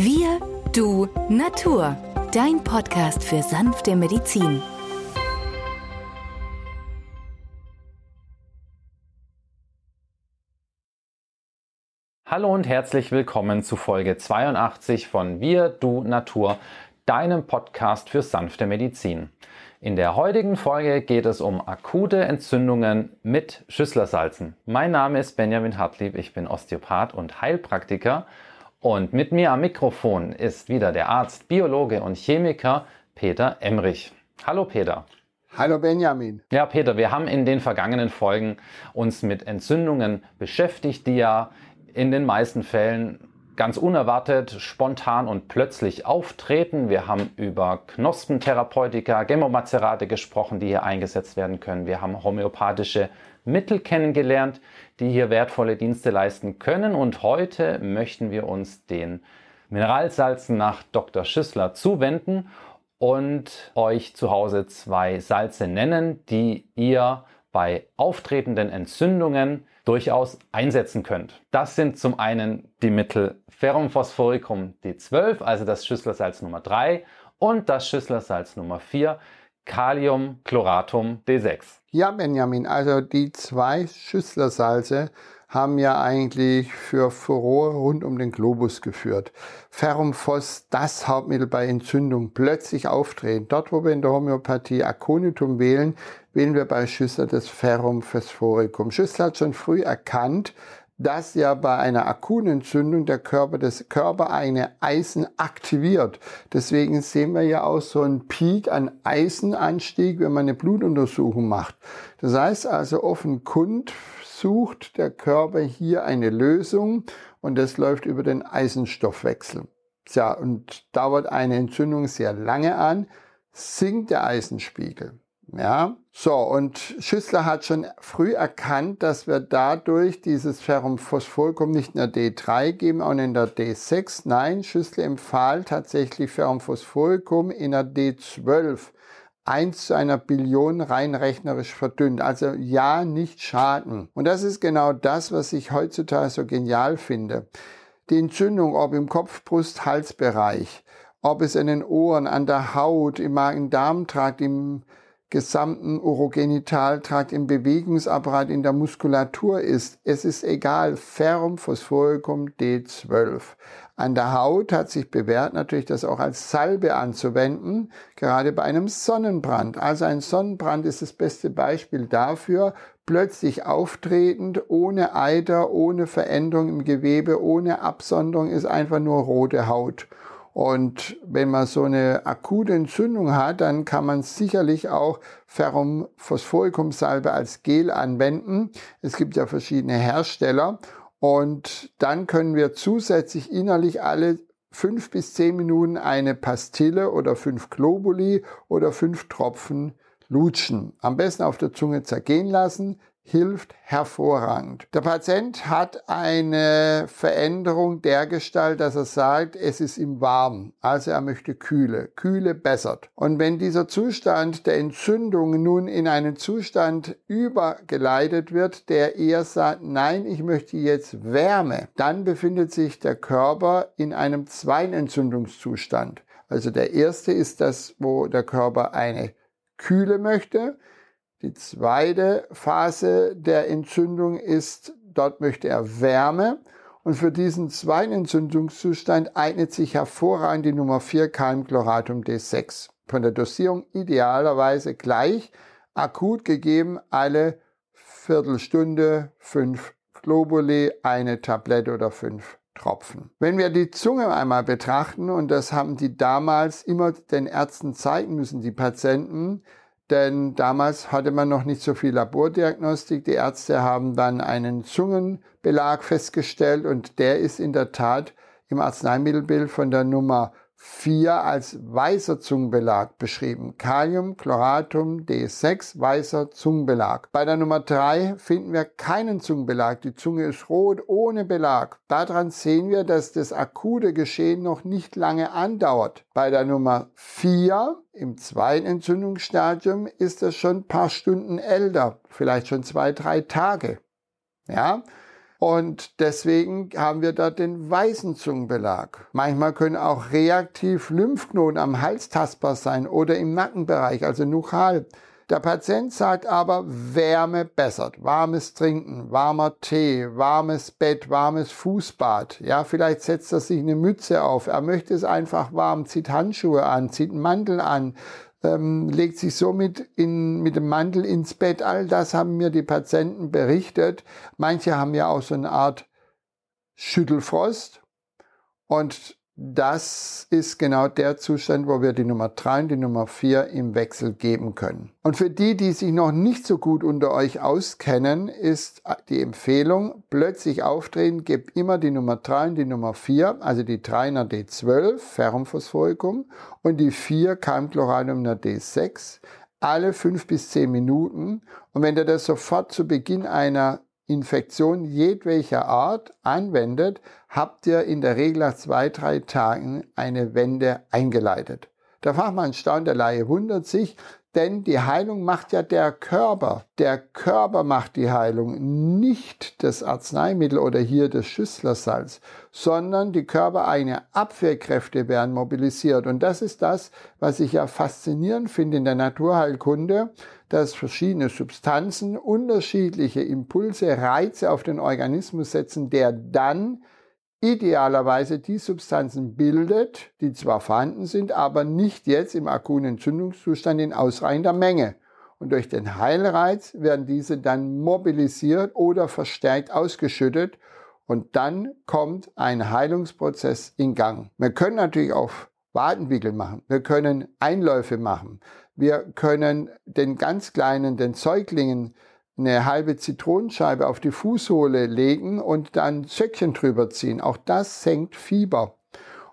Wir, du, Natur. Dein Podcast für sanfte Medizin. Hallo und herzlich willkommen zu Folge 82 von Wir, du, Natur, deinem Podcast für sanfte Medizin. In der heutigen Folge geht es um akute Entzündungen mit Schüsslersalzen. Mein Name ist Benjamin Hartlieb, ich bin Osteopath und Heilpraktiker und mit mir am Mikrofon ist wieder der Arzt, Biologe und Chemiker Peter Emrich. Hallo Peter. Hallo Benjamin. Ja, Peter, wir haben in den vergangenen Folgen uns mit Entzündungen beschäftigt, die ja in den meisten Fällen ganz unerwartet, spontan und plötzlich auftreten. Wir haben über Knospentherapeutika, Gemomacerate gesprochen, die hier eingesetzt werden können. Wir haben homöopathische Mittel kennengelernt, die hier wertvolle Dienste leisten können. Und heute möchten wir uns den Mineralsalzen nach Dr. Schüssler zuwenden und euch zu Hause zwei Salze nennen, die ihr bei auftretenden Entzündungen durchaus einsetzen könnt. Das sind zum einen die Mittel Ferrum Phosphoricum D12, also das Schüsslersalz Nummer 3 und das Schüsslersalz Nummer 4, Kaliumchloratum D6. Ja, Benjamin, also die zwei Schüsslersalze haben ja eigentlich für Furore rund um den Globus geführt. Ferrum Phos, das Hauptmittel bei Entzündung, plötzlich auftreten. Dort, wo wir in der Homöopathie Aconitum wählen, wählen wir bei Schüssler das Ferrum Phosphoricum. Schüssler hat schon früh erkannt, dass ja bei einer akuten Entzündung der Körper das körpereigene Eisen aktiviert. Deswegen sehen wir ja auch so einen Peak an Eisenanstieg, wenn man eine Blutuntersuchung macht. Das heißt also offenkund sucht der Körper hier eine Lösung und das läuft über den Eisenstoffwechsel. Ja, und dauert eine Entzündung sehr lange an, sinkt der Eisenspiegel. Ja, so, und Schüssler hat schon früh erkannt, dass wir dadurch dieses Ferrum Phosphoricum nicht in der D3 geben, auch in der D6. Nein, Schüssler empfahl tatsächlich Ferrum Phosphoricum in der D12. 1 zu einer Billion rein rechnerisch verdünnt. Also ja, nicht schaden. Und das ist genau das, was ich heutzutage so genial finde. Die Entzündung, ob im Kopf, Brust, Halsbereich, ob es in den Ohren, an der Haut, im Magen-Darm-Trakt, im gesamten Urogenitaltrakt, im Bewegungsapparat, in der Muskulatur ist. Es ist egal, Ferrum Phosphoricum D12. An der Haut hat sich bewährt natürlich das auch als Salbe anzuwenden, gerade bei einem Sonnenbrand. Also ein Sonnenbrand ist das beste Beispiel dafür, plötzlich auftretend, ohne Eiter, ohne Veränderung im Gewebe, ohne Absonderung, ist einfach nur rote Haut. Und wenn man so eine akute Entzündung hat, dann kann man sicherlich auch Ferrum Phosphoricum Salbe als Gel anwenden. Es gibt ja verschiedene Hersteller. Und dann können wir zusätzlich innerlich alle fünf bis zehn Minuten eine Pastille oder fünf Globuli oder fünf Tropfen lutschen. Am besten auf der Zunge zergehen lassen, hilft hervorragend. Der Patient hat eine Veränderung der Gestalt, dass er sagt, es ist ihm warm, also er möchte Kühle. Kühle bessert. Und wenn dieser Zustand der Entzündung nun in einen Zustand übergeleitet wird, der eher sagt, nein, ich möchte jetzt Wärme, dann befindet sich der Körper in einem zweiten Entzündungszustand. Also der erste ist das, wo der Körper eine Kühle möchte. Die zweite Phase der Entzündung ist, dort möchte er Wärme. Und für diesen zweiten Entzündungszustand eignet sich hervorragend die Nummer 4 Calmchloratum D6. Von der Dosierung idealerweise gleich, akut gegeben alle Viertelstunde, fünf Globuli, eine Tablette oder fünf Tropfen. Wenn wir die Zunge einmal betrachten, und das haben die damals immer den Ärzten zeigen müssen, die Patienten, denn damals hatte man noch nicht so viel Labordiagnostik. Die Ärzte haben dann einen Zungenbelag festgestellt und der ist in der Tat im Arzneimittelbild von der Nummer 4 als weißer Zungenbelag beschrieben. Kaliumchloratum D6, weißer Zungenbelag. Bei der Nummer 3 finden wir keinen Zungenbelag. Die Zunge ist rot, ohne Belag. Daran sehen wir, dass das akute Geschehen noch nicht lange andauert. Bei der Nummer 4 im zweiten Entzündungsstadium ist es schon ein paar Stunden älter, vielleicht schon zwei, drei Tage. Ja, Und deswegen haben wir da den weißen Zungenbelag. Manchmal können auch reaktiv Lymphknoten am Hals tastbar sein oder im Nackenbereich, also nuchal. Der Patient sagt aber, Wärme bessert. Warmes Trinken, warmer Tee, warmes Bett, warmes Fußbad. Ja, vielleicht setzt er sich eine Mütze auf. Er möchte es einfach warm, zieht Handschuhe an, zieht einen Mantel an, ähm, legt sich somit in, mit dem Mantel ins Bett. All das haben mir die Patienten berichtet. Manche haben ja auch so eine Art Schüttelfrost. Und das ist genau der Zustand, wo wir die Nummer 3 und die Nummer 4 im Wechsel geben können. Und für die, die sich noch nicht so gut unter euch auskennen, ist die Empfehlung, plötzlich aufdrehen, gebt immer die Nummer 3 und die Nummer 4, also die 3 nach D12, Ferrumphosphoricum, und die 4 Keimchloranum nach D6, alle 5 bis 10 Minuten. Und wenn ihr das sofort zu Beginn einer Infektion jedwelcher Art anwendet, habt ihr in der Regel nach zwei, drei Tagen eine Wende eingeleitet. Der Fachmann staunt, der Laie wundert sich, denn die Heilung macht ja der Körper. Der Körper macht die Heilung, nicht das Arzneimittel oder hier das Schüsslersalz, sondern die körpereigene Abwehrkräfte werden mobilisiert. Und das ist das, was ich ja faszinierend finde in der Naturheilkunde, dass verschiedene Substanzen unterschiedliche Impulse, Reize auf den Organismus setzen, der dann idealerweise die Substanzen bildet, die zwar vorhanden sind, aber nicht jetzt im akuten Entzündungszustand in ausreichender Menge. Und durch den Heilreiz werden diese dann mobilisiert oder verstärkt ausgeschüttet und dann kommt ein Heilungsprozess in Gang. Wir können natürlich auch Wadenwickel machen, wir können Einläufe machen, wir können den ganz kleinen, den Säuglingen eine halbe Zitronenscheibe auf die Fußsohle legen und dann Söckchen drüber ziehen. Auch das senkt Fieber.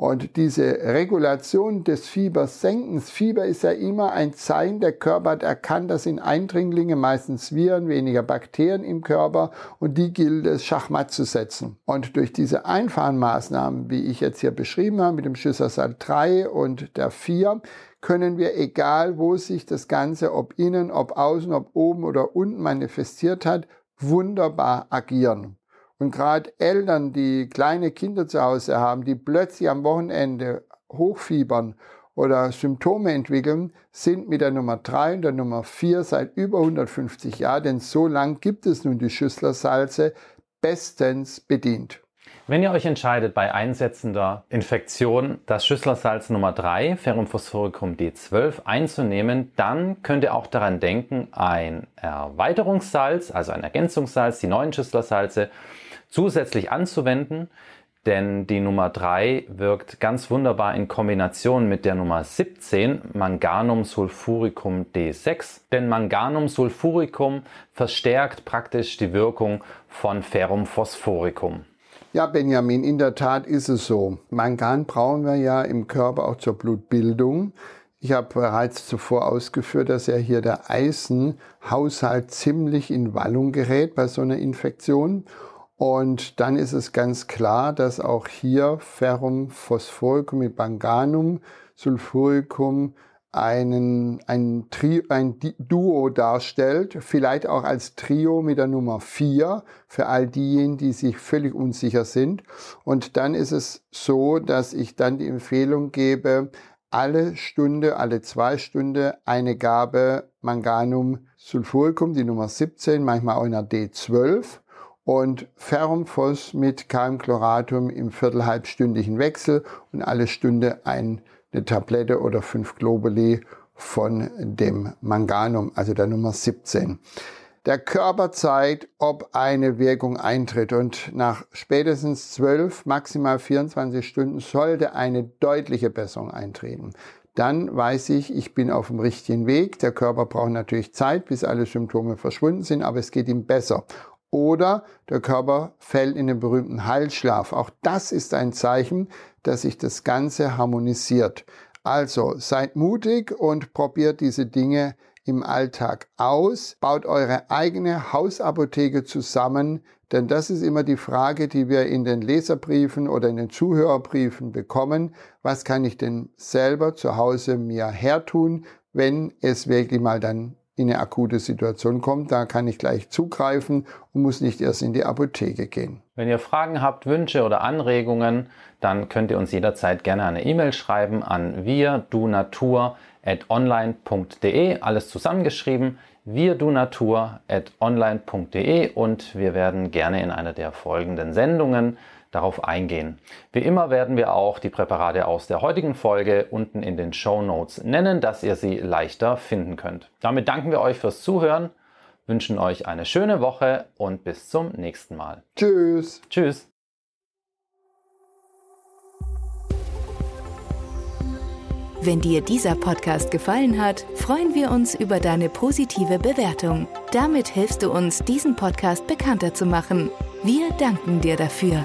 Und diese Regulation des Fiebersenkens, Fieber ist ja immer ein Zeichen, der Körper hat erkannt, dass in Eindringlinge meistens Viren, weniger Bakterien im Körper und die gilt es Schachmatt zu setzen. Und durch diese einfachen Maßnahmen, wie ich jetzt hier beschrieben habe, mit dem Schüssersal 3 und der 4, können wir, egal wo sich das Ganze, ob innen, ob außen, ob oben oder unten manifestiert hat, wunderbar agieren. Und gerade Eltern, die kleine Kinder zu Hause haben, die plötzlich am Wochenende hochfiebern oder Symptome entwickeln, sind mit der Nummer 3 und der Nummer 4 seit über 150 Jahren, denn so lang gibt es nun die Schüsslersalze, bestens bedient. Wenn ihr euch entscheidet, bei einsetzender Infektion das Schüsslersalz Nummer 3, Ferrum phosphoricum D12, einzunehmen, dann könnt ihr auch daran denken, ein Erweiterungssalz, also ein Ergänzungssalz, die neuen Schüsslersalze, zusätzlich anzuwenden, denn die Nummer 3 wirkt ganz wunderbar in Kombination mit der Nummer 17, Manganum sulfuricum D6, denn Manganum sulfuricum verstärkt praktisch die Wirkung von Ferrum phosphoricum. Ja, Benjamin, in der Tat ist es so. Mangan brauchen wir ja im Körper auch zur Blutbildung. Ich habe bereits zuvor ausgeführt, dass ja hier der Eisenhaushalt ziemlich in Wallung gerät bei so einer Infektion. Und dann ist es ganz klar, dass auch hier Ferrum phosphoricum mit Manganum, Sulfuricum einen, ein, Tri ein Duo darstellt, vielleicht auch als Trio mit der Nummer 4 für all diejenigen, die sich völlig unsicher sind. Und dann ist es so, dass ich dann die Empfehlung gebe, alle Stunde, alle zwei Stunden eine Gabe Manganum Sulfuricum, die Nummer 17, manchmal auch in der D12 und Ferrumphos mit Keimchloratum im viertelhalbstündigen Wechsel und alle Stunde ein, eine Tablette oder fünf Globuli von dem Manganum, also der Nummer 17. Der Körper zeigt, ob eine Wirkung eintritt und nach spätestens 12, maximal 24 Stunden sollte eine deutliche Besserung eintreten. Dann weiß ich, ich bin auf dem richtigen Weg. Der Körper braucht natürlich Zeit, bis alle Symptome verschwunden sind, aber es geht ihm besser oder der Körper fällt in den berühmten Heilschlaf. Auch das ist ein Zeichen, dass sich das Ganze harmonisiert. Also seid mutig und probiert diese Dinge im Alltag aus, baut eure eigene Hausapotheke zusammen, denn das ist immer die Frage, die wir in den Leserbriefen oder in den Zuhörerbriefen bekommen. Was kann ich denn selber zu Hause mir hertun, wenn es wirklich mal dann in eine akute Situation kommt, da kann ich gleich zugreifen und muss nicht erst in die Apotheke gehen. Wenn ihr Fragen habt, Wünsche oder Anregungen, dann könnt ihr uns jederzeit gerne eine E-Mail schreiben an wirdunatur@online.de, alles zusammengeschrieben, wirdunatur@online.de und wir werden gerne in einer der folgenden Sendungen darauf eingehen. Wie immer werden wir auch die Präparate aus der heutigen Folge unten in den Show Notes nennen, dass ihr sie leichter finden könnt. Damit danken wir euch fürs Zuhören, wünschen euch eine schöne Woche und bis zum nächsten Mal. Tschüss. Tschüss. Wenn dir dieser Podcast gefallen hat, freuen wir uns über deine positive Bewertung. Damit hilfst du uns, diesen Podcast bekannter zu machen. Wir danken dir dafür.